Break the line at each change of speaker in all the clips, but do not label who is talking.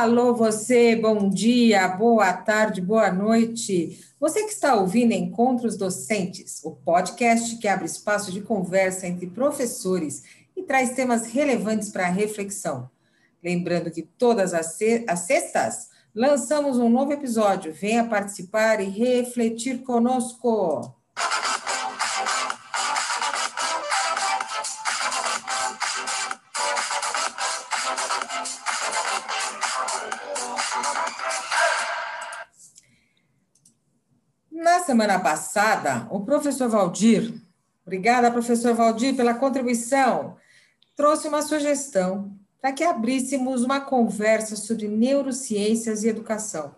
Alô, você, bom dia, boa tarde, boa noite. Você que está ouvindo Encontros Docentes, o podcast que abre espaço de conversa entre professores e traz temas relevantes para reflexão. Lembrando que todas as, sextas lançamos um novo episódio. Venha participar e refletir conosco. Semana passada, o professor Valdir, obrigada, professor Valdir, pela contribuição, trouxe uma sugestão para que abríssemos uma conversa sobre neurociências e educação.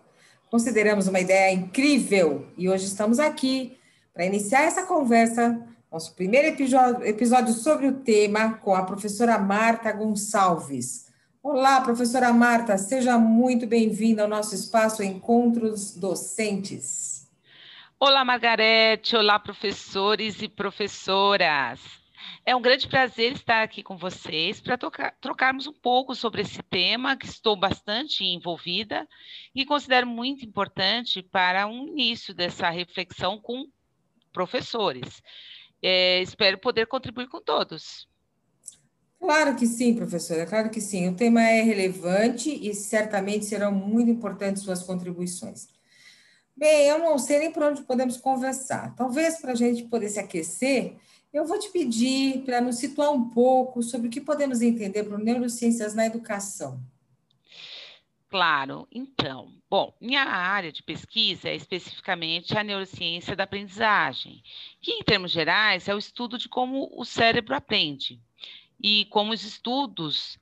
Consideramos uma ideia incrível e hoje estamos aqui para iniciar essa conversa, nosso primeiro episódio, sobre o tema com a professora Marta Gonçalves. Olá, professora Marta, seja muito bem-vinda ao nosso espaço Encontros Docentes.
Olá, Margarete, olá, professores e professoras. É um grande prazer estar aqui com vocês para trocarmos um pouco sobre esse tema que estou bastante envolvida e considero muito importante para um início dessa reflexão com professores. É, espero poder contribuir com todos.
Claro que sim, professora, claro que sim. O tema é relevante e certamente serão muito importantes suas contribuições. Bem, eu não sei nem por onde podemos conversar. Talvez para a gente poder se aquecer, eu vou te pedir para nos situar um pouco sobre o que podemos entender por neurociências na educação.
Claro, então, bom, minha área de pesquisa é especificamente a neurociência da aprendizagem, que, em termos gerais, é o estudo de como o cérebro aprende e como os estudos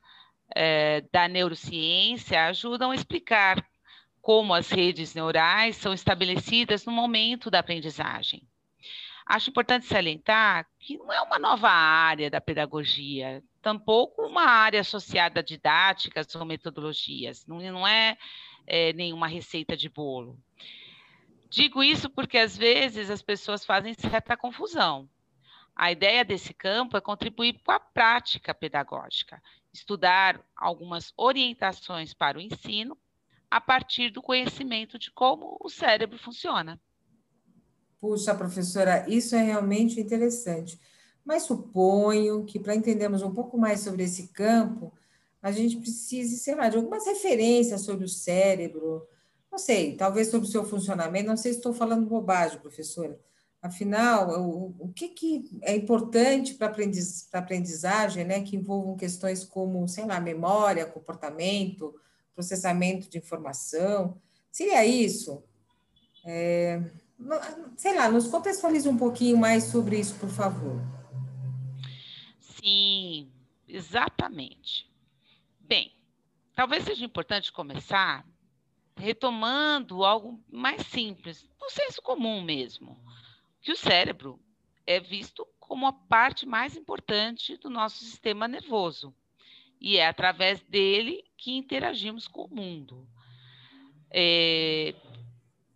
é, da neurociência ajudam a explicar como as redes neurais são estabelecidas no momento da aprendizagem. Acho importante salientar que não é uma nova área da pedagogia, tampouco uma área associada a didáticas ou metodologias, não, não é, é nenhuma receita de bolo. Digo isso porque às vezes as pessoas fazem certa confusão. A ideia desse campo é contribuir com a prática pedagógica, estudar algumas orientações para o ensino a partir do conhecimento de como o cérebro funciona.
Puxa, professora, isso é realmente interessante. Mas suponho que para entendermos um pouco mais sobre esse campo, a gente precise, sei lá, de algumas referências sobre o cérebro. Não sei, talvez sobre o seu funcionamento. Não sei se estou falando bobagem, professora. Afinal, o, o que, que é importante para aprendiz, a aprendizagem, né, que envolvam questões como, sei lá, memória, comportamento, processamento de informação? Seria isso? É, sei lá, nos contextualize um pouquinho mais sobre isso, por favor.
Sim, exatamente. Bem, talvez seja importante começar retomando algo mais simples, no senso comum mesmo, que o cérebro é visto como a parte mais importante do nosso sistema nervoso e é através dele que interagimos com o mundo. É,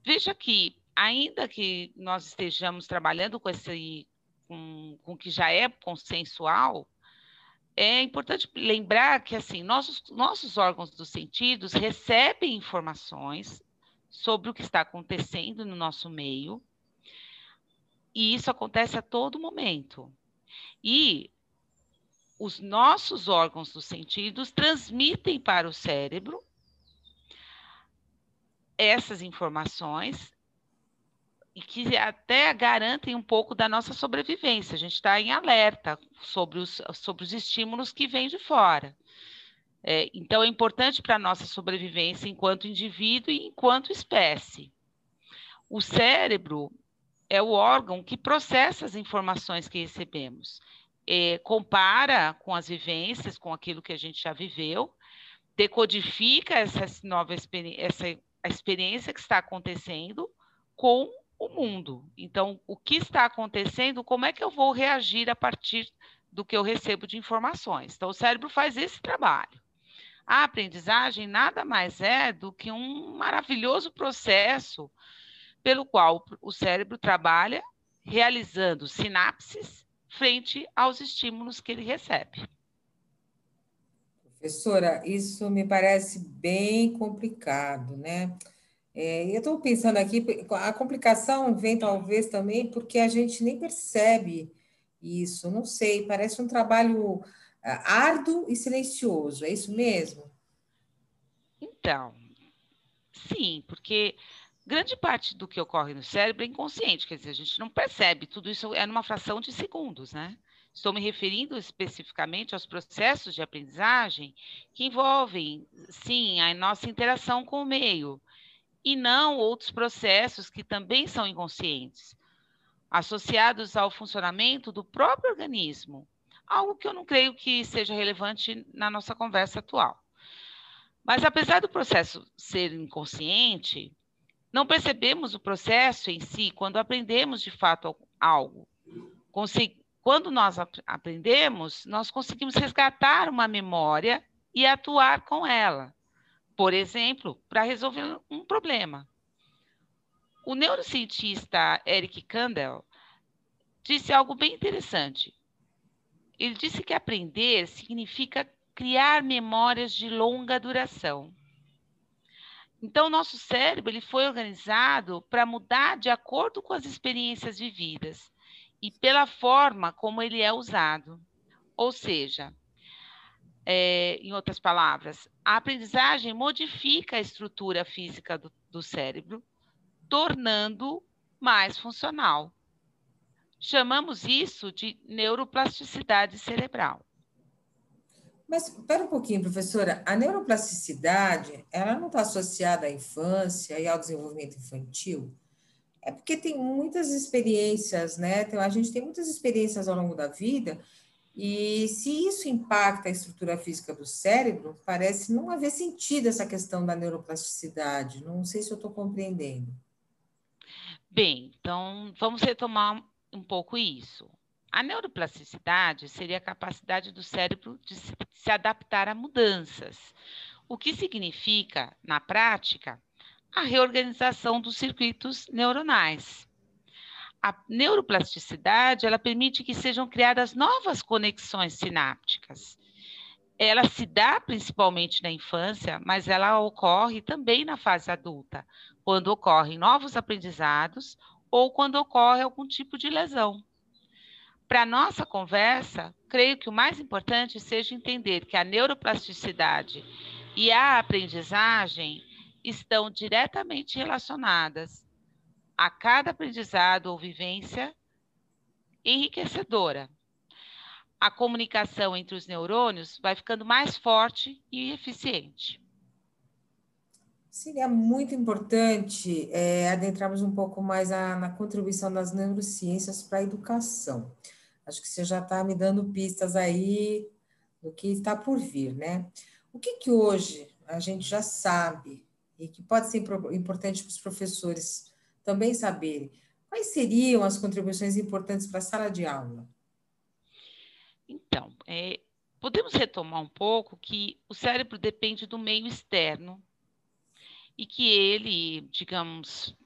veja que ainda que nós estejamos trabalhando com esse com, com que já é consensual, é importante lembrar que assim nossos, nossos órgãos dos sentidos recebem informações sobre o que está acontecendo no nosso meio, e isso acontece a todo momento. E os nossos órgãos dos sentidos transmitem para o cérebro essas informações e que até garantem um pouco da nossa sobrevivência. A gente está em alerta sobre os, sobre os estímulos que vêm de fora. É, então, é importante para a nossa sobrevivência enquanto indivíduo e enquanto espécie. O cérebro é o órgão que processa as informações que recebemos, é, compara com as vivências, com aquilo que a gente já viveu, decodifica essa nova essa experiência que está acontecendo com o mundo. Então, o que está acontecendo, como é que eu vou reagir a partir do que eu recebo de informações? Então, o cérebro faz esse trabalho. A aprendizagem nada mais é do que um maravilhoso processo pelo qual o cérebro trabalha realizando sinapses frente aos estímulos que ele recebe.
Professora, isso me parece bem complicado, né? É, eu estou pensando aqui, a complicação vem talvez também porque a gente nem percebe isso, não sei, parece um trabalho ah, árduo e silencioso, é isso mesmo?
Então, sim, porque grande parte do que ocorre no cérebro é inconsciente, quer dizer, a gente não percebe, tudo isso é numa fração de segundos, né? Estou me referindo especificamente aos processos de aprendizagem que envolvem, sim, a nossa interação com o meio, e não outros processos que também são inconscientes, associados ao funcionamento do próprio organismo, algo que eu não creio que seja relevante na nossa conversa atual. Mas apesar do processo ser inconsciente, não percebemos o processo em si quando aprendemos de fato algo. Quando nós aprendemos, nós conseguimos resgatar uma memória e atuar com ela por exemplo, para resolver um problema. O neurocientista Eric Kandel disse algo bem interessante. Ele disse que aprender significa criar memórias de longa duração. Então, nosso cérebro ele foi organizado para mudar de acordo com as experiências vividas e pela forma como ele é usado. Ou seja, é, em outras palavras, a aprendizagem modifica a estrutura física do, do cérebro, tornando mais funcional. Chamamos isso de neuroplasticidade cerebral.
Mas espera um pouquinho, professora. A neuroplasticidade, ela não está associada à infância e ao desenvolvimento infantil? É porque tem muitas experiências, né? A gente tem muitas experiências ao longo da vida e se isso impacta a estrutura física do cérebro, parece não haver sentido essa questão da neuroplasticidade. Não sei se eu estou compreendendo.
Bem, então vamos retomar um pouco isso. A neuroplasticidade seria a capacidade do cérebro de se adaptar a mudanças, o que significa, na prática, a reorganização dos circuitos neuronais. A neuroplasticidade, ela permite que sejam criadas novas conexões sinápticas. Ela se dá principalmente na infância, mas ela ocorre também na fase adulta, quando ocorrem novos aprendizados ou quando ocorre algum tipo de lesão. Para a nossa conversa, creio que o mais importante seja entender que a neuroplasticidade e a aprendizagem estão diretamente relacionadas a cada aprendizado ou vivência enriquecedora. A comunicação entre os neurônios vai ficando mais forte e eficiente.
Seria muito importante é, adentrarmos um pouco mais a, na contribuição das neurociências para a educação. Acho que você já está me dando pistas aí do que está por vir, né? O que, que hoje a gente já sabe e que pode ser importante para os professores também saberem quais seriam as contribuições importantes para a sala de aula.
Então, é, podemos retomar um pouco que o cérebro depende do meio externo e que ele, digamos,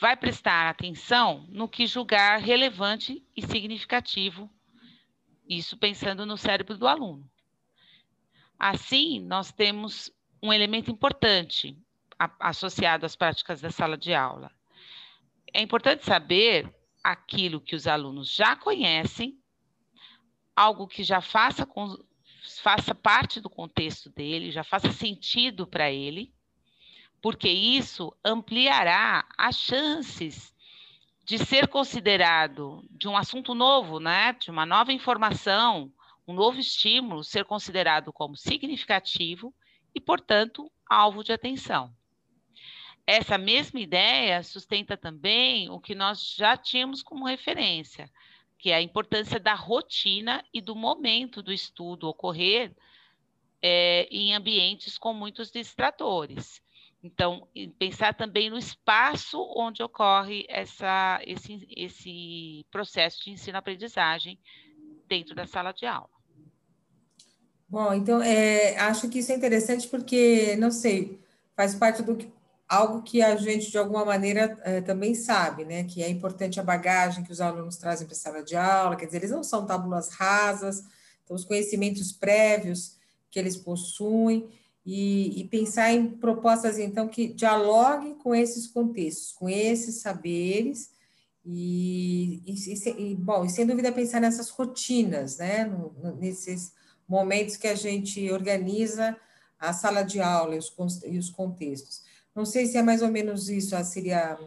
vai prestar atenção no que julgar relevante e significativo, isso pensando no cérebro do aluno. Assim, nós temos um elemento importante associado às práticas da sala de aula, é importante saber aquilo que os alunos já conhecem, algo que já faça, faça parte do contexto dele, já faça sentido para ele, porque isso ampliará as chances de ser considerado de um assunto novo, né, de uma nova informação, um novo estímulo ser considerado como significativo e, portanto, alvo de atenção. Essa mesma ideia sustenta também o que nós já tínhamos como referência, que é a importância da rotina e do momento do estudo ocorrer é, em ambientes com muitos distratores. Então, pensar também no espaço onde ocorre essa, esse, esse processo de ensino-aprendizagem dentro da sala de aula.
Bom, então, é, acho que isso é interessante porque, não sei, faz parte do que algo que a gente, de alguma maneira, é, também sabe, né? Que é importante a bagagem que os alunos trazem para a sala de aula, quer dizer, eles não são tábulas rasas, então os conhecimentos prévios que eles possuem e, e, pensar em propostas, então, que dialoguem com esses contextos, com esses saberes, e, e, e bom, e sem dúvida pensar nessas rotinas, né, nesses momentos que a gente organiza a sala de aula e os, e os contextos. Não sei se é mais ou menos isso, seria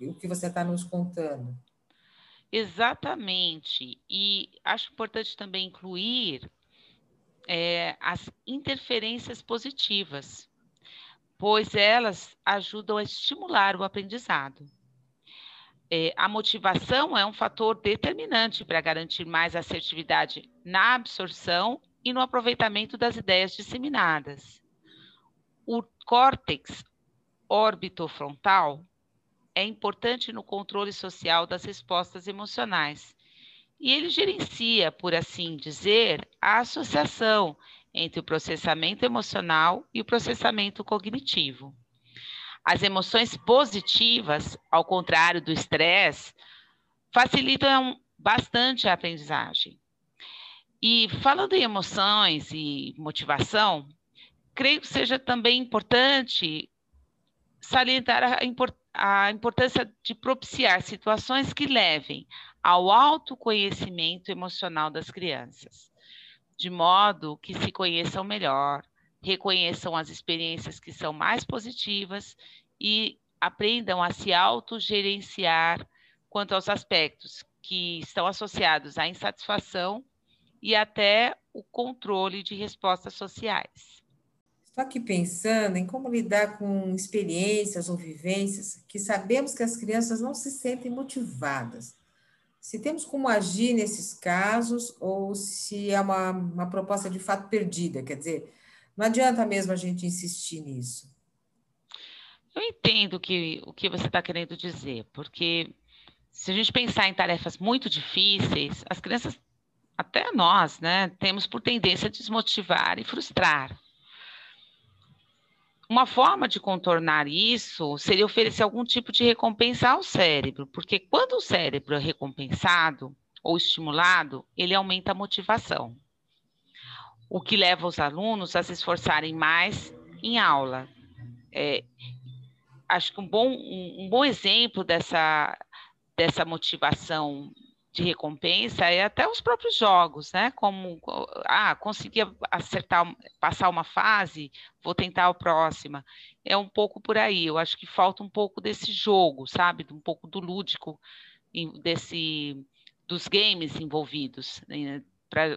o que você está nos contando.
Exatamente. E acho importante também incluir é, as interferências positivas, pois elas ajudam a estimular o aprendizado. É, a motivação é um fator determinante para garantir mais assertividade na absorção e no aproveitamento das ideias disseminadas. O córtex orbitofrontal é importante no controle social das respostas emocionais e ele gerencia, por assim dizer, a associação entre o processamento emocional e o processamento cognitivo. As emoções positivas, ao contrário do estresse, facilitam bastante a aprendizagem. E falando em emoções e motivação, creio que seja também importante salientar a, a importância de propiciar situações que levem ao autoconhecimento emocional das crianças, de modo que se conheçam melhor, reconheçam as experiências que são mais positivas e aprendam a se autogerenciar quanto aos aspectos que estão associados à insatisfação e até o controle de respostas sociais.
Estou aqui pensando em como lidar com experiências ou vivências que sabemos que as crianças não se sentem motivadas se temos como agir nesses casos ou se é uma, uma proposta de fato perdida, quer dizer, não adianta mesmo a gente insistir nisso.
Eu entendo que, o que você está querendo dizer, porque se a gente pensar em tarefas muito difíceis, as crianças, até nós, né, temos por tendência a desmotivar e frustrar. Uma forma de contornar isso seria oferecer algum tipo de recompensa ao cérebro, porque quando o cérebro é recompensado ou estimulado, ele aumenta a motivação, o que leva os alunos a se esforçarem mais em aula. É, acho que um bom, um, um bom exemplo dessa, dessa motivação de recompensa é até os próprios jogos, né? Como, ah, consegui acertar, passar uma fase, vou tentar a próxima. É um pouco por aí. Eu acho que falta um pouco desse jogo, sabe? Um pouco do lúdico, desse, dos games envolvidos, né?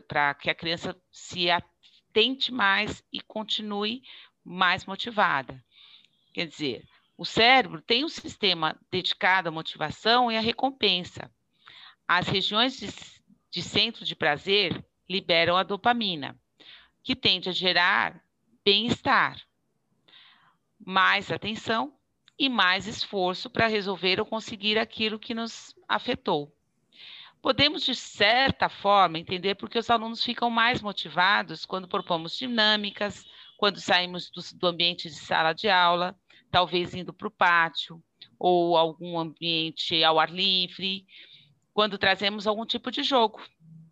para que a criança se atente mais e continue mais motivada. Quer dizer, o cérebro tem um sistema dedicado à motivação e à recompensa as regiões de, de centro de prazer liberam a dopamina, que tende a gerar bem-estar, mais atenção e mais esforço para resolver ou conseguir aquilo que nos afetou. Podemos, de certa forma, entender porque os alunos ficam mais motivados quando propomos dinâmicas, quando saímos do, do ambiente de sala de aula, talvez indo para o pátio, ou algum ambiente ao ar livre, quando trazemos algum tipo de jogo,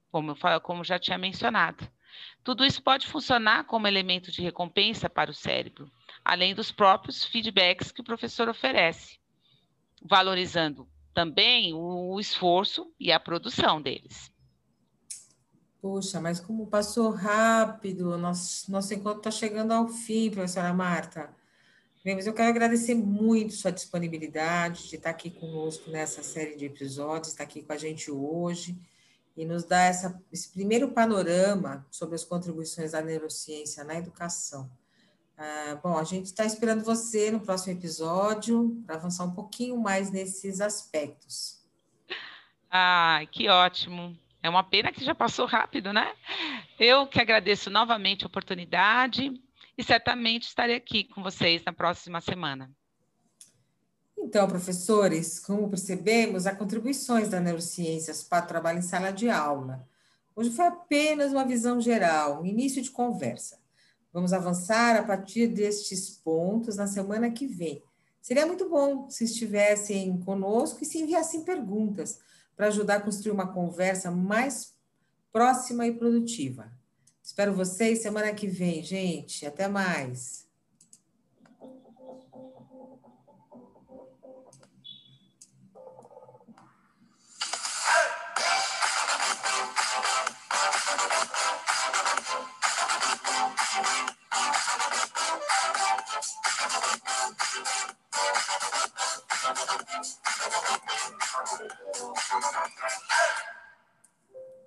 como, eu, como já tinha mencionado. Tudo isso pode funcionar como elemento de recompensa para o cérebro, além dos próprios feedbacks que o professor oferece, valorizando também o esforço e a produção deles.
Puxa, mas como passou rápido, nosso, nosso encontro está chegando ao fim, professora Marta. Mas eu quero agradecer muito sua disponibilidade de estar aqui conosco nessa série de episódios, estar aqui com a gente hoje e nos dar essa, esse primeiro panorama sobre as contribuições da neurociência na educação. Ah, bom, a gente está esperando você no próximo episódio para avançar um pouquinho mais nesses aspectos.
Ah, que ótimo! É uma pena que já passou rápido, né? Eu que agradeço novamente a oportunidade e certamente estarei aqui com vocês na próxima semana.
Então, professores, como percebemos, há contribuições da neurociências para o trabalho em sala de aula. Hoje foi apenas uma visão geral, um início de conversa. Vamos avançar a partir destes pontos na semana que vem. Seria muito bom se estivessem conosco e se enviassem perguntas para ajudar a construir uma conversa mais próxima e produtiva. Espero vocês semana que vem, gente. Até mais. Thank you.